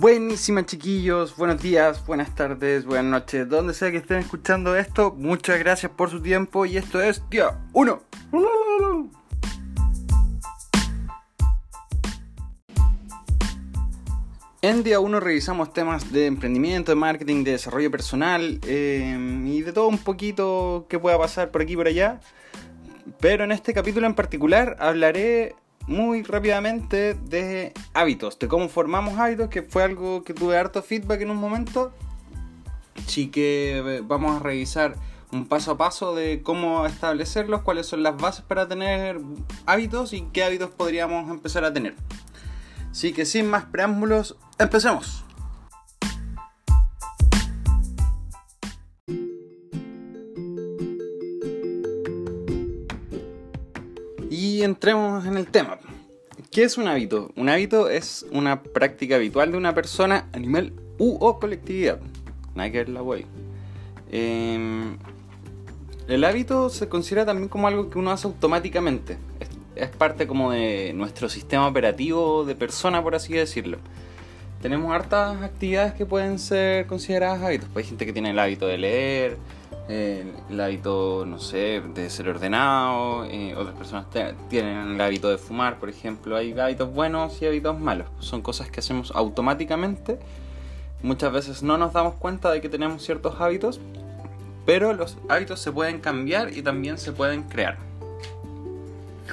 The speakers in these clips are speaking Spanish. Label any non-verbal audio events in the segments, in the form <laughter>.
Buenísima chiquillos, buenos días, buenas tardes, buenas noches, donde sea que estén escuchando esto, muchas gracias por su tiempo y esto es día 1. En día 1 revisamos temas de emprendimiento, de marketing, de desarrollo personal eh, y de todo un poquito que pueda pasar por aquí y por allá. Pero en este capítulo en particular hablaré muy rápidamente de hábitos, de cómo formamos hábitos, que fue algo que tuve harto feedback en un momento. Así que eh, vamos a revisar un paso a paso de cómo establecerlos, cuáles son las bases para tener hábitos y qué hábitos podríamos empezar a tener. Así que sin más preámbulos, empecemos. Entremos en el tema. ¿Qué es un hábito? Un hábito es una práctica habitual de una persona, animal u o colectividad. Nada que la wey. Em, el hábito se considera también como algo que uno hace automáticamente. Es, es, parte como de nuestro sistema operativo de persona, por así decirlo. Tenemos hartas actividades que pueden ser consideradas hábitos. Pues hay gente que tiene el hábito de leer, el hábito, no sé, de ser ordenado, eh, otras personas tienen el hábito de fumar, por ejemplo. Hay hábitos buenos y hábitos malos. Son cosas que hacemos automáticamente. Muchas veces no nos damos cuenta de que tenemos ciertos hábitos, pero los hábitos se pueden cambiar y también se pueden crear.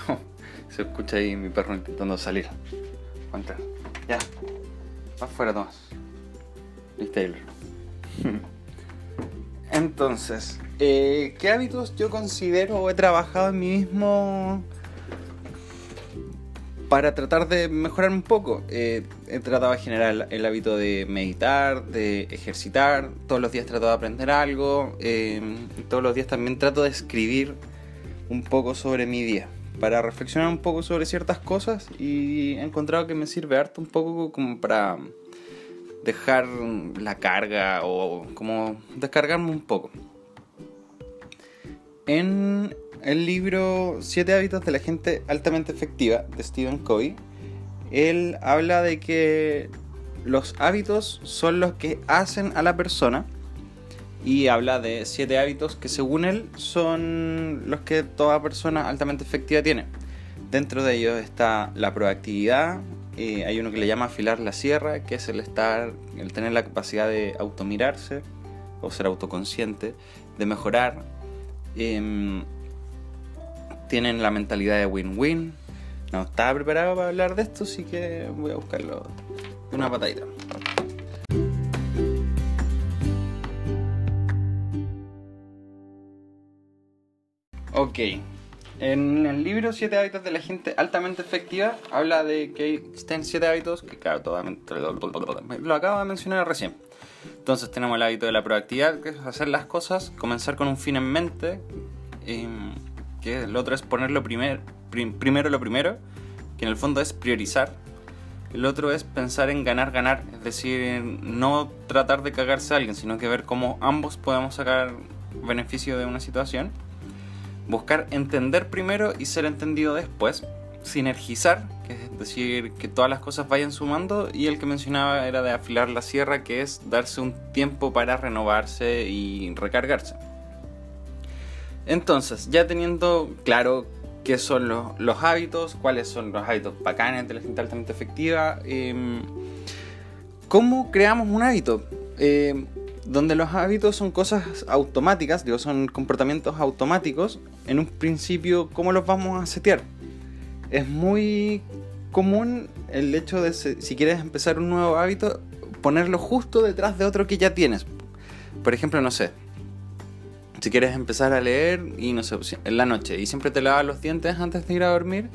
<laughs> se escucha ahí mi perro intentando salir. Ya. Va afuera, Tomás. Taylor. <laughs> Entonces, eh, ¿qué hábitos yo considero o he trabajado en mí mismo para tratar de mejorar un poco? Eh, he tratado de generar el hábito de meditar, de ejercitar, todos los días trato de aprender algo, eh, todos los días también trato de escribir un poco sobre mi día para reflexionar un poco sobre ciertas cosas y he encontrado que me sirve harto un poco como para dejar la carga o como descargarme un poco. En el libro Siete hábitos de la gente altamente efectiva de Stephen Covey, él habla de que los hábitos son los que hacen a la persona y habla de siete hábitos que según él son los que toda persona altamente efectiva tiene. Dentro de ellos está la proactividad, eh, hay uno que le llama afilar la sierra, que es el estar, el tener la capacidad de automirarse o ser autoconsciente, de mejorar. Em, tienen la mentalidad de win-win. No estaba preparado para hablar de esto, así que voy a buscarlo una patadita. Ok, en el libro 7 hábitos de la gente altamente efectiva habla de que existen 7 hábitos que claro, lo acabo de mencionar recién. Entonces tenemos el hábito de la proactividad, que es hacer las cosas, comenzar con un fin en mente, em, que el otro es ponerlo primer, primero lo primero, que en el fondo es priorizar. El otro es pensar en ganar, ganar, es decir, no tratar de cagarse a alguien, sino que ver cómo ambos podemos sacar beneficio de una situación buscar entender primero y ser entendido después, sinergizar, que es decir, que todas las cosas vayan sumando, y el que mencionaba era de afilar la sierra, que es darse un tiempo para renovarse y recargarse. Entonces, ya teniendo claro qué son los, hábitos, cuáles son los hábitos bacanes de la gente altamente efectiva, em, ¿cómo creamos un hábito? Eh, donde los hábitos son cosas automáticas, digo, son comportamientos automáticos, en un principio, ¿cómo los vamos a setear? Es muy común el hecho de, si quieres empezar un nuevo hábito, ponerlo justo detrás de otro que ya tienes. Por ejemplo, no sé, si quieres empezar a leer y no sé, en la noche y siempre te lavas los dientes antes de ir a dormir,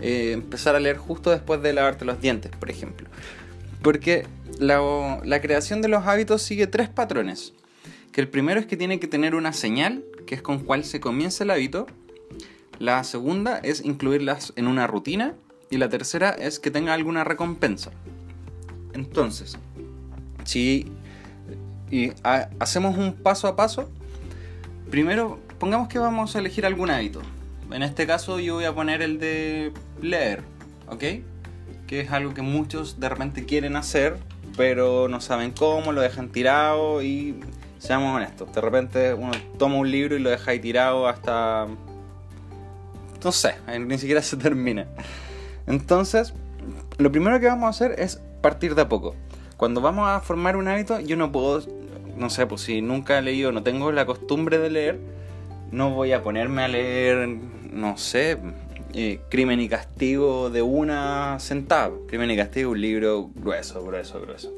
eh, empezar a leer justo después de lavarte los dientes, por ejemplo. Porque la, creación de los hábitos sigue tres patrones. Que el primero es que tiene que tener una señal, que es con cual se comienza el hábito. La segunda es incluirlas en una rutina. Y la tercera es que tenga alguna recompensa. Entonces, si hacemos un paso a paso, primero pongamos que vamos a elegir algún hábito. En este caso yo voy a poner el de leer, ¿ok? Que es algo que muchos de repente quieren hacer, pero no saben cómo, lo dejan tirado y seamos honestos, de repente uno toma un libro y lo deja ahí tirado hasta... no sé, ni siquiera <laughs> se termina. Entonces, lo primero que vamos a hacer es partir de a poco. Cuando vamos a formar un hábito, yo no puedo, no sé, pues si nunca he leído, no tengo la costumbre de leer, no voy a ponerme a leer, no sé, eh, Crimen y Castigo de una sentada. Crimen y Castigo, un libro grueso, grueso, grueso.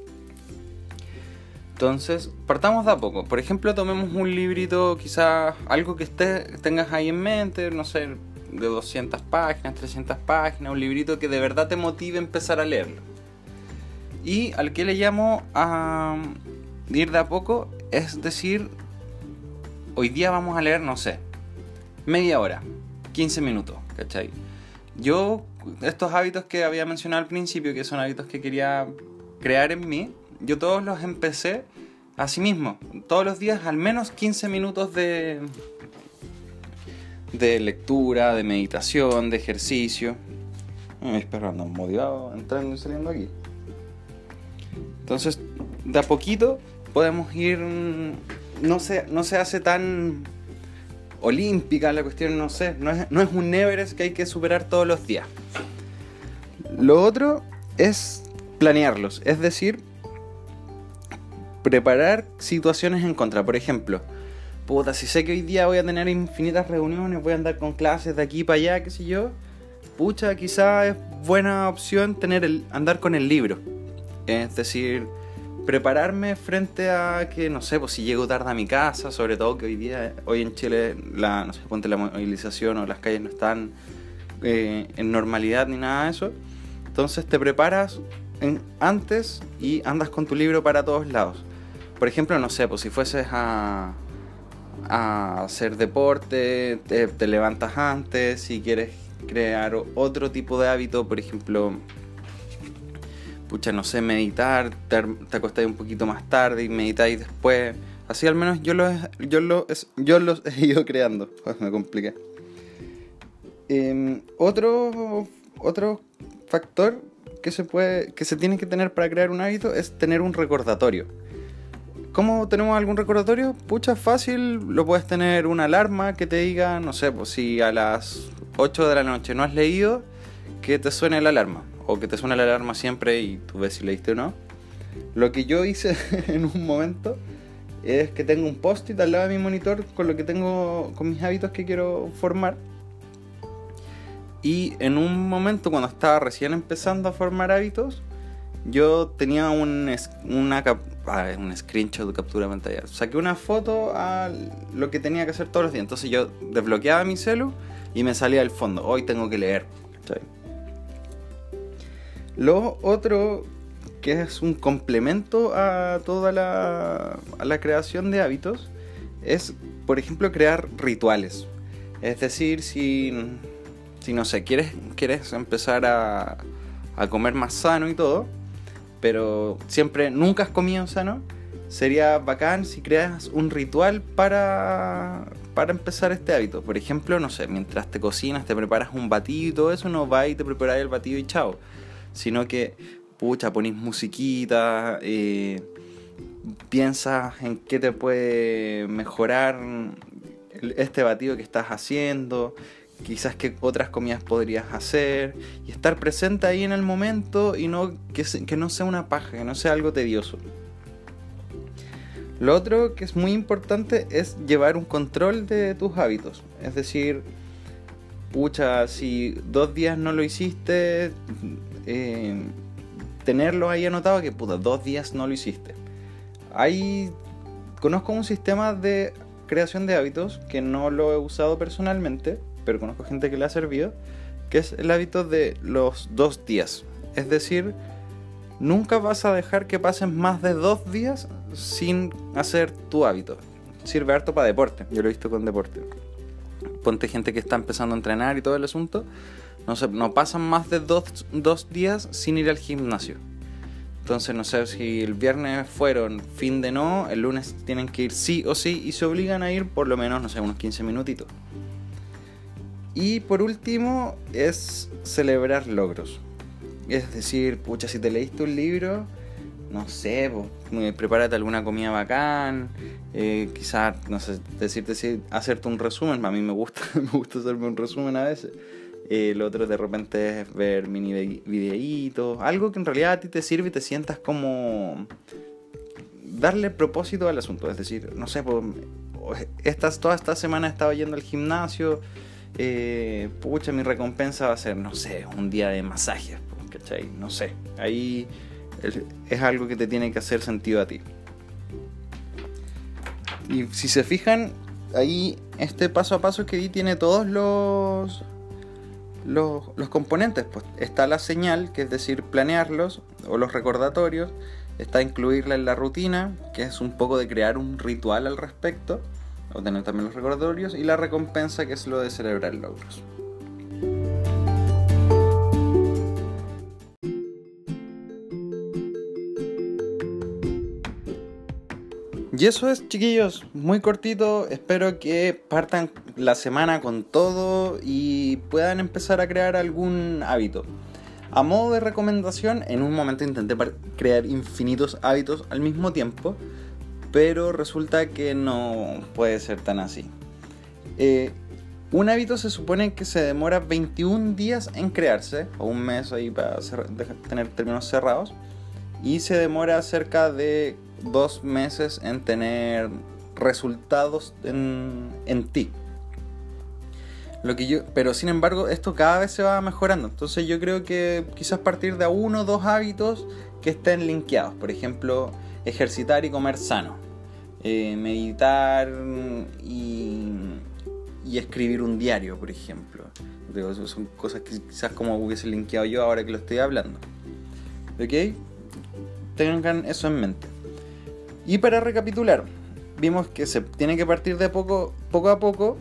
Entonces, partamos de a poco. Por ejemplo, tomemos un librito, quizás algo que tengas ahí en mente, no sé, de 200 páginas, 300 páginas, un librito que de verdad te motive a empezar a leerlo. Y al que le llamo a ir de a poco, es decir, hoy día vamos a leer, no sé, media hora, 15 minutos, Yo, estos hábitos que había mencionado al principio, que son hábitos que quería crear en mí, yo todos los empecé así mismo, todos los días al menos 15 minutos de, de lectura, de meditación, de ejercicio. Mis perros andan motivados entrando y saliendo aquí. Entonces, de a poquito podemos ir. No se, no se hace tan olímpica la cuestión, no sé. No es, no es un Everest que hay que superar todos los días. Lo otro es planearlos, es decir, preparar situaciones en contra. Por ejemplo, puta, si sé que hoy día voy a tener infinitas reuniones, voy a andar con clases de aquí para allá, qué sé yo, pucha, quizá es buena opción tener el, andar con el libro. Es decir, prepararme frente a que, no sé, pues si llego tarde a mi casa, sobre todo que hoy día, hoy en Chile, la, no sé, ponte la movilización o las calles no están eh, en normalidad ni nada de eso. Entonces te preparas antes y andas con tu libro para todos lados. Por ejemplo, no sé, pues si fueses a hacer deporte, te, levantas antes, si quieres crear otro tipo de hábito, por ejemplo, pucha, no sé, meditar, te, te acostáis un poquito más tarde y meditáis después. Así al menos yo los, yo lo, yo los <laughs> he ido creando. <laughs> me compliqué. Em, otro, otro factor que se, puede, que se tiene que tener para crear un hábito es tener un recordatorio. ¿Cómo tenemos algún recordatorio? Pucha, fácil, lo puedes tener una alarma que te diga, no sé, pues si a las 8 de la noche no has leído, que te suene la alarma. O que te suene la alarma siempre y tú ves si leíste o no. Lo que yo hice <laughs> en un momento es que tengo un post-it al lado de mi monitor con lo que tengo, con mis hábitos que quiero formar. Y en un momento cuando estaba recién empezando a formar hábitos, yo tenía un, una, ah, un screenshot de captura de pantalla. Saqué una foto a lo que tenía que hacer todos los días. Entonces yo desbloqueaba mi celu y me salía al fondo. Hoy tengo que leer. Lo otro que es un complemento a toda la, a la creación de hábitos es, por ejemplo, crear rituales. Es decir, si, si no sé, quieres, quieres empezar a, a comer más sano y todo, pero siempre nunca has comido sano, sería bacán si creas un ritual para, para empezar este hábito. Por ejemplo, no sé, mientras te cocinas, te preparas un batido y todo eso, no vas y te preparas el batido y chao. Sino que, pucha, ponís musiquita, eh, piensas en qué te puede mejorar este batido que estás haciendo, quizás qué otras comidas podrías hacer y estar presente ahí en el momento y no que, que no sea una paja, que no sea algo tedioso. Lo otro que es muy importante es llevar un control de tus hábitos. Es decir, pucha, si dos días no lo hiciste, eh, tenerlo ahí anotado que puta, dos días no lo hiciste. Hay, conozco un sistema de creación de hábitos que no lo he usado personalmente, pero conozco gente que le ha servido, que es el hábito de los dos días. Es decir, nunca vas a dejar que pasen más de dos días sin hacer tu hábito. Sirve harto para deporte, yo lo he visto con deporte. Ponte gente que está empezando a entrenar y todo el asunto, no, sé, no pasan más de dos, dos días sin ir al gimnasio. Entonces, no sé si el viernes fueron fin de no, el lunes tienen que ir sí o sí y se obligan a ir por lo menos, no sé, unos 15 minutitos. Y por último es celebrar logros. Es decir, pucha, si te leíste un libro, no sé, pues, prepárate alguna comida bacán, eh, quizás, no sé, decirte, hacerte un resumen, a mí me gusta, <laughs> me gusta hacerme un resumen a veces. Lo otro de repente es ver mini videitos, algo que en realidad a ti te sirve y te sientas como darle propósito al asunto. Es decir, no sé, pues, toda esta semana he estado yendo al gimnasio, eh, pucha, mi recompensa va a ser, no sé, un día de masajes, ¿cachai? No sé, ahí es algo que te tiene que hacer sentido a ti. Y si se fijan, ahí este paso a paso que di tiene todos los los, componentes. Pues está la señal, que es decir, planearlos, o los recordatorios, está incluirla en la rutina, que es un poco de crear un ritual al respecto, o tener también los recordatorios, y la recompensa, que es lo de celebrar logros. Y eso es, chiquillos, muy cortito. Espero que partan la semana con todo y puedan empezar a crear algún hábito. A modo de recomendación, en un momento intenté crear infinitos hábitos al mismo tiempo, pero resulta que no puede ser tan así. Eh, un hábito se supone que se demora 21 días en crearse, o un mes ahí para tener términos cerrados, y se demora cerca de dos meses en tener resultados en, en ti. Lo que yo, pero sin embargo, esto cada vez se va mejorando. Entonces yo creo que quizás partir de uno o dos hábitos que estén linkeados. Por ejemplo, ejercitar y comer sano. Eh, meditar y, y, escribir un diario, por ejemplo. son cosas que quizás como hubiese linkeado yo ahora que lo estoy hablando. ¿Ok? Tengan eso en mente. Y para recapitular, vimos que se tiene que partir de poco, poco a poco,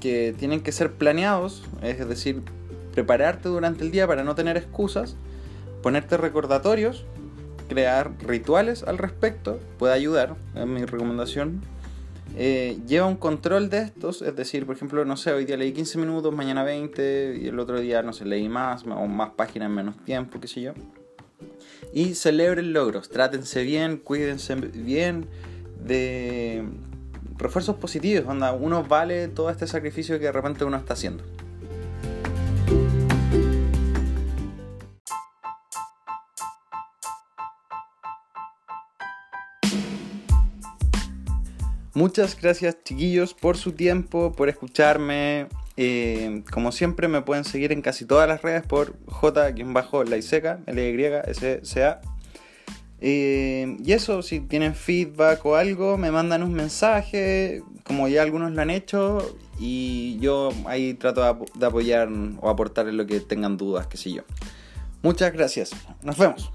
que tienen que ser planeados, es decir, prepararte durante el día para no tener excusas, ponerte recordatorios, crear rituales al respecto, puede ayudar, es mi recomendación. Eh, lleva un control de estos, es decir, por ejemplo, no sé, hoy día leí 15 minutos, mañana 20, y el otro día, no sé, leí más, o más páginas en menos tiempo, qué sé yo y celebren logros, trátense bien, cuídense bien de refuerzos positivos, onda, uno vale todo este sacrificio que de repente uno está haciendo. Muchas gracias chiquillos por su tiempo, por escucharme. Eh, como siempre me pueden seguir en casi todas las redes por J-Laiseca, L-Y-S-C-A. Eh, y eso, si tienen feedback o algo, me mandan un mensaje, como ya algunos lo han hecho, y yo ahí trato de apoyar o aportar en lo que tengan dudas, qué sé yo. Muchas gracias. Nos vemos.